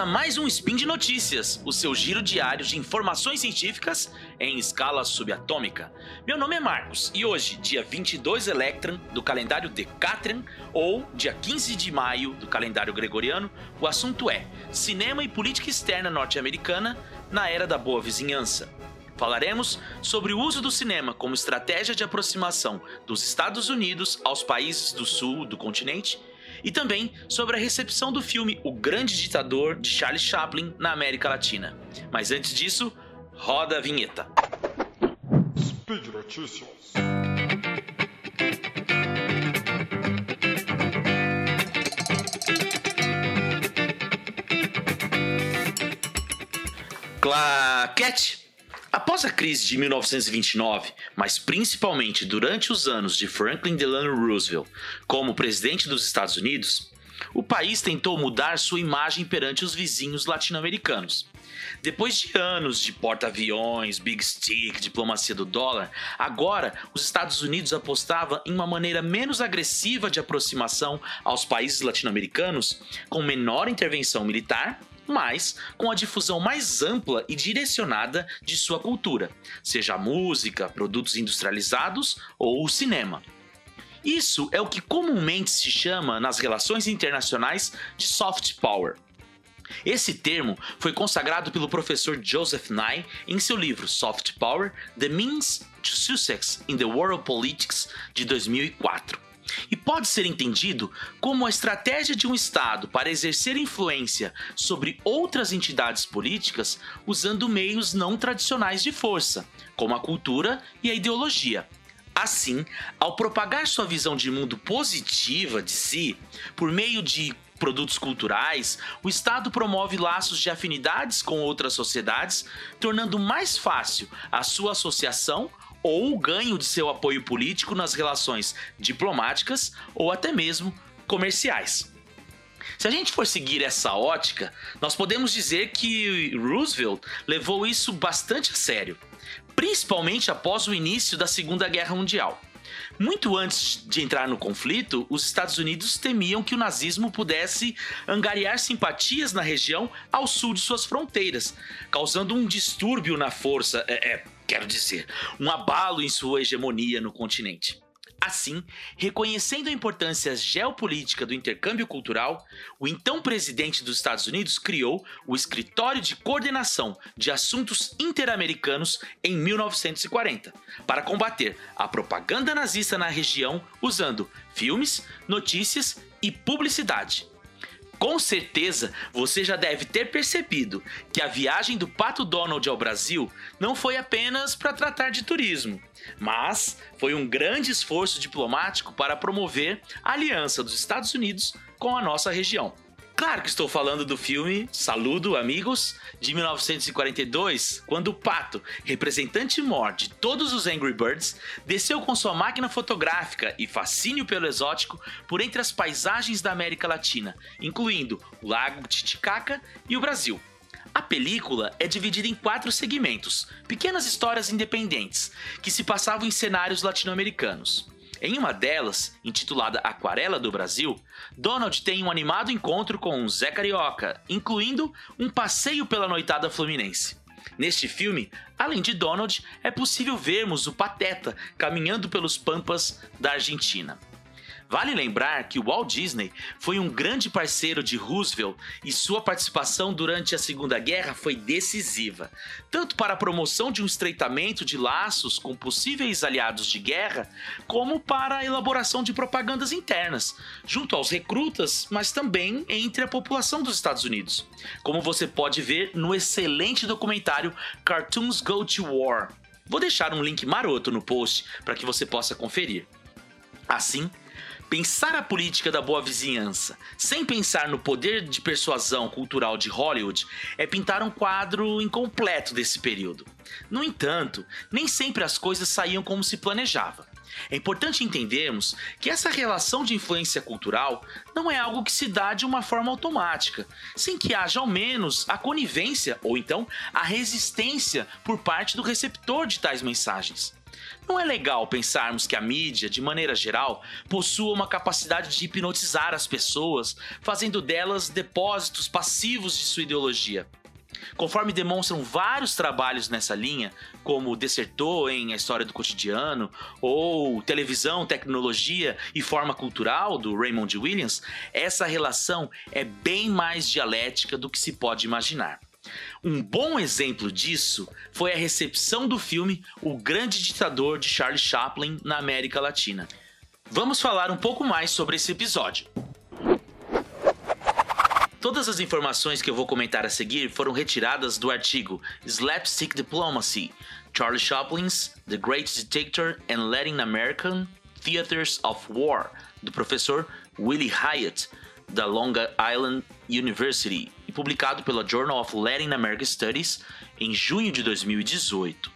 A mais um Spin de Notícias, o seu giro diário de informações científicas em escala subatômica. Meu nome é Marcos e hoje, dia 22 Electran do calendário Decatrian ou dia 15 de maio do calendário gregoriano, o assunto é cinema e política externa norte-americana na era da boa vizinhança. Falaremos sobre o uso do cinema como estratégia de aproximação dos Estados Unidos aos países do sul do continente e também sobre a recepção do filme O Grande Ditador de Charles Chaplin na América Latina. Mas antes disso, roda a vinheta. Speed Notícias. Claquete! Após a crise de 1929, mas principalmente durante os anos de Franklin Delano Roosevelt como presidente dos Estados Unidos, o país tentou mudar sua imagem perante os vizinhos latino-americanos. Depois de anos de porta-aviões, big stick, diplomacia do dólar, agora os Estados Unidos apostavam em uma maneira menos agressiva de aproximação aos países latino-americanos, com menor intervenção militar mas com a difusão mais ampla e direcionada de sua cultura, seja música, produtos industrializados ou cinema. Isso é o que comumente se chama nas relações internacionais de soft power. Esse termo foi consagrado pelo professor Joseph Nye em seu livro Soft Power: The Means to Success in the World Politics de 2004 e pode ser entendido como a estratégia de um Estado para exercer influência sobre outras entidades políticas usando meios não tradicionais de força, como a cultura e a ideologia. Assim, ao propagar sua visão de mundo positiva de si, por meio de produtos culturais, o Estado promove laços de afinidades com outras sociedades, tornando mais fácil a sua associação ou o ganho de seu apoio político nas relações diplomáticas ou até mesmo comerciais. Se a gente for seguir essa ótica, nós podemos dizer que Roosevelt levou isso bastante a sério, principalmente após o início da Segunda Guerra Mundial. Muito antes de entrar no conflito, os Estados Unidos temiam que o nazismo pudesse angariar simpatias na região ao sul de suas fronteiras, causando um distúrbio na força, é, é quero dizer, um abalo em sua hegemonia no continente. Assim, reconhecendo a importância geopolítica do intercâmbio cultural, o então presidente dos Estados Unidos criou o Escritório de Coordenação de Assuntos Interamericanos em 1940, para combater a propaganda nazista na região usando filmes, notícias e publicidade. Com certeza você já deve ter percebido que a viagem do Pato Donald ao Brasil não foi apenas para tratar de turismo, mas foi um grande esforço diplomático para promover a aliança dos Estados Unidos com a nossa região. Claro que estou falando do filme Saludo, Amigos, de 1942, quando o Pato, representante mor de todos os Angry Birds, desceu com sua máquina fotográfica e fascínio pelo exótico por entre as paisagens da América Latina, incluindo o Lago Titicaca e o Brasil. A película é dividida em quatro segmentos, pequenas histórias independentes, que se passavam em cenários latino-americanos. Em uma delas, intitulada Aquarela do Brasil, Donald tem um animado encontro com Zé Carioca, incluindo um passeio pela noitada fluminense. Neste filme, além de Donald, é possível vermos o Pateta caminhando pelos pampas da Argentina. Vale lembrar que Walt Disney foi um grande parceiro de Roosevelt e sua participação durante a Segunda Guerra foi decisiva, tanto para a promoção de um estreitamento de laços com possíveis aliados de guerra, como para a elaboração de propagandas internas, junto aos recrutas, mas também entre a população dos Estados Unidos, como você pode ver no excelente documentário Cartoons Go to War. Vou deixar um link maroto no post para que você possa conferir. Assim, Pensar a política da boa vizinhança sem pensar no poder de persuasão cultural de Hollywood é pintar um quadro incompleto desse período. No entanto, nem sempre as coisas saíam como se planejava. É importante entendermos que essa relação de influência cultural não é algo que se dá de uma forma automática, sem que haja ao menos a conivência ou então a resistência por parte do receptor de tais mensagens. Não é legal pensarmos que a mídia, de maneira geral, possua uma capacidade de hipnotizar as pessoas, fazendo delas depósitos passivos de sua ideologia. Conforme demonstram vários trabalhos nessa linha, como Desertor em A História do Cotidiano, ou Televisão, Tecnologia e Forma Cultural, do Raymond Williams, essa relação é bem mais dialética do que se pode imaginar. Um bom exemplo disso foi a recepção do filme O Grande Ditador de Charlie Chaplin na América Latina. Vamos falar um pouco mais sobre esse episódio. Todas as informações que eu vou comentar a seguir foram retiradas do artigo Slapstick Diplomacy: Charlie Chaplin's The Great Dictator and Latin American Theaters of War, do professor Willie Hyatt, da Long Island University, e publicado pela Journal of Latin American Studies em junho de 2018.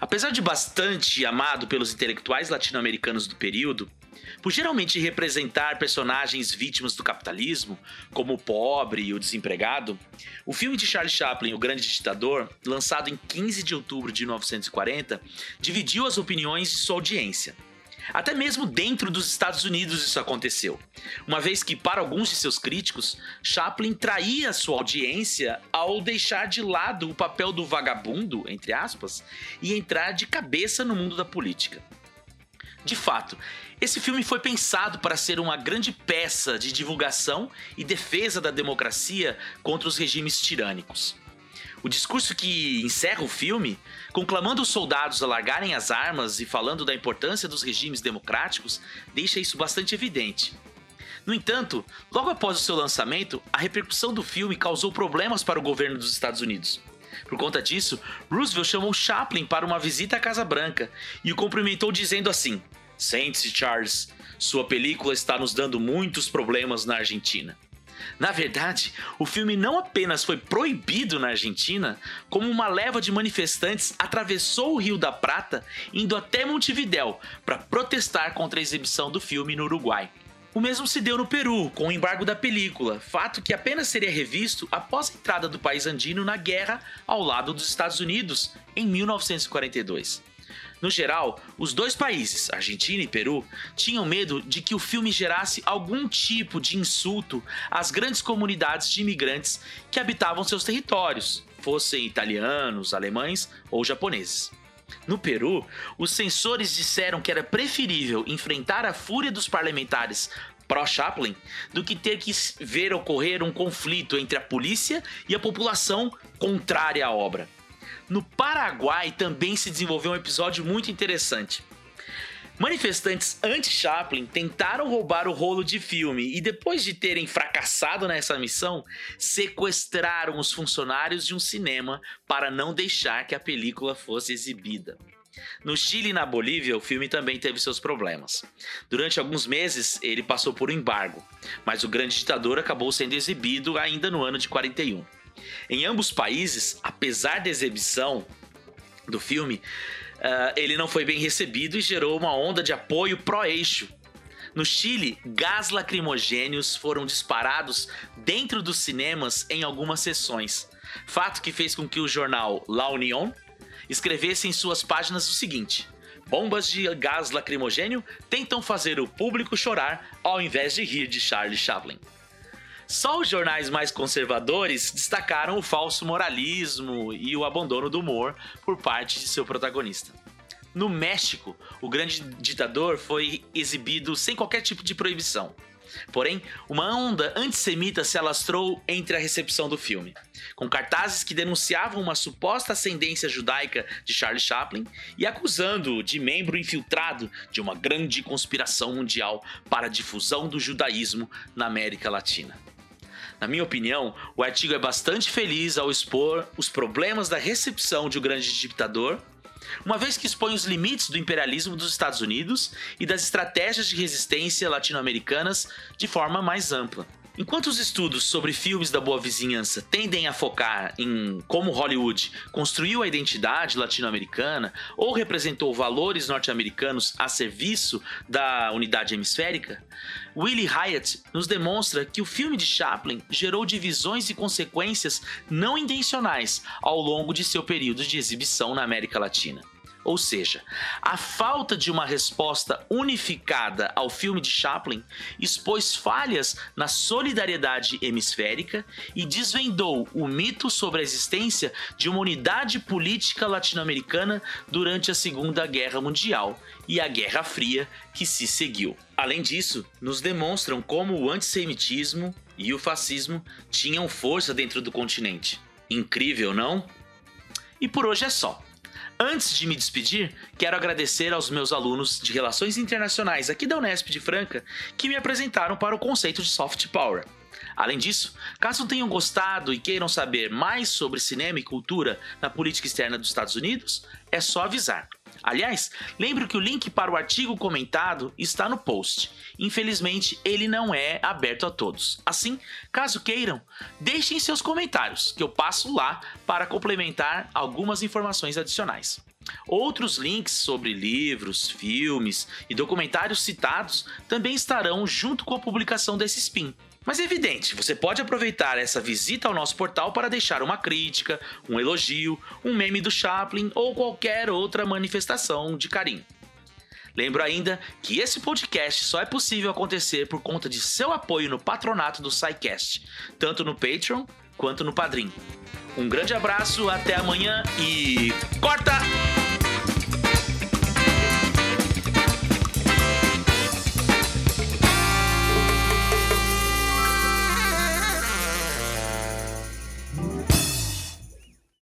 Apesar de bastante amado pelos intelectuais latino-americanos do período, por geralmente representar personagens vítimas do capitalismo, como o pobre e o desempregado, o filme de Charlie Chaplin, O Grande Ditador, lançado em 15 de outubro de 1940, dividiu as opiniões de sua audiência. Até mesmo dentro dos Estados Unidos isso aconteceu, uma vez que, para alguns de seus críticos, Chaplin traía sua audiência ao deixar de lado o papel do vagabundo, entre aspas, e entrar de cabeça no mundo da política. De fato, esse filme foi pensado para ser uma grande peça de divulgação e defesa da democracia contra os regimes tirânicos. O discurso que encerra o filme, conclamando os soldados a largarem as armas e falando da importância dos regimes democráticos, deixa isso bastante evidente. No entanto, logo após o seu lançamento, a repercussão do filme causou problemas para o governo dos Estados Unidos. Por conta disso, Roosevelt chamou Chaplin para uma visita à Casa Branca e o cumprimentou dizendo assim: Sente-se, Charles, sua película está nos dando muitos problemas na Argentina. Na verdade, o filme não apenas foi proibido na Argentina, como uma leva de manifestantes atravessou o Rio da Prata, indo até Montevidéu para protestar contra a exibição do filme no Uruguai. O mesmo se deu no Peru, com o embargo da película, fato que apenas seria revisto após a entrada do país andino na guerra ao lado dos Estados Unidos em 1942. No geral, os dois países, Argentina e Peru, tinham medo de que o filme gerasse algum tipo de insulto às grandes comunidades de imigrantes que habitavam seus territórios, fossem italianos, alemães ou japoneses. No Peru, os censores disseram que era preferível enfrentar a fúria dos parlamentares pró-Chaplin do que ter que ver ocorrer um conflito entre a polícia e a população contrária à obra. No Paraguai também se desenvolveu um episódio muito interessante. Manifestantes anti-Chaplin tentaram roubar o rolo de filme e, depois de terem fracassado nessa missão, sequestraram os funcionários de um cinema para não deixar que a película fosse exibida. No Chile e na Bolívia, o filme também teve seus problemas. Durante alguns meses, ele passou por um embargo, mas o Grande Ditador acabou sendo exibido ainda no ano de 41. Em ambos países, apesar da exibição do filme, uh, ele não foi bem recebido e gerou uma onda de apoio pró-eixo. No Chile, gás lacrimogêneos foram disparados dentro dos cinemas em algumas sessões, fato que fez com que o jornal La Unión escrevesse em suas páginas o seguinte: Bombas de gás lacrimogênio tentam fazer o público chorar ao invés de rir de Charlie Chaplin. Só os jornais mais conservadores destacaram o falso moralismo e o abandono do humor por parte de seu protagonista. No México, o grande ditador foi exibido sem qualquer tipo de proibição. Porém, uma onda antissemita se alastrou entre a recepção do filme, com cartazes que denunciavam uma suposta ascendência judaica de Charlie Chaplin e acusando-o de membro infiltrado de uma grande conspiração mundial para a difusão do judaísmo na América Latina. Na minha opinião, o artigo é bastante feliz ao expor os problemas da recepção de O Grande Ditador, uma vez que expõe os limites do imperialismo dos Estados Unidos e das estratégias de resistência latino-americanas de forma mais ampla. Enquanto os estudos sobre filmes da boa vizinhança tendem a focar em como Hollywood construiu a identidade latino-americana ou representou valores norte-americanos a serviço da unidade hemisférica, Willie Hyatt nos demonstra que o filme de Chaplin gerou divisões e consequências não intencionais ao longo de seu período de exibição na América Latina. Ou seja, a falta de uma resposta unificada ao filme de Chaplin expôs falhas na solidariedade hemisférica e desvendou o mito sobre a existência de uma unidade política latino-americana durante a Segunda Guerra Mundial e a Guerra Fria que se seguiu. Além disso, nos demonstram como o antissemitismo e o fascismo tinham força dentro do continente. Incrível, não? E por hoje é só. Antes de me despedir, quero agradecer aos meus alunos de Relações Internacionais aqui da Unesp de Franca que me apresentaram para o conceito de soft power. Além disso, caso tenham gostado e queiram saber mais sobre cinema e cultura na política externa dos Estados Unidos, é só avisar. Aliás, lembre que o link para o artigo comentado está no post. Infelizmente, ele não é aberto a todos. Assim, caso queiram, deixem seus comentários, que eu passo lá para complementar algumas informações adicionais. Outros links sobre livros, filmes e documentários citados também estarão junto com a publicação desse spin. Mas é evidente, você pode aproveitar essa visita ao nosso portal para deixar uma crítica, um elogio, um meme do Chaplin ou qualquer outra manifestação de carinho. Lembro ainda que esse podcast só é possível acontecer por conta de seu apoio no patronato do SciCast, tanto no Patreon quanto no Padrim. Um grande abraço, até amanhã e corta!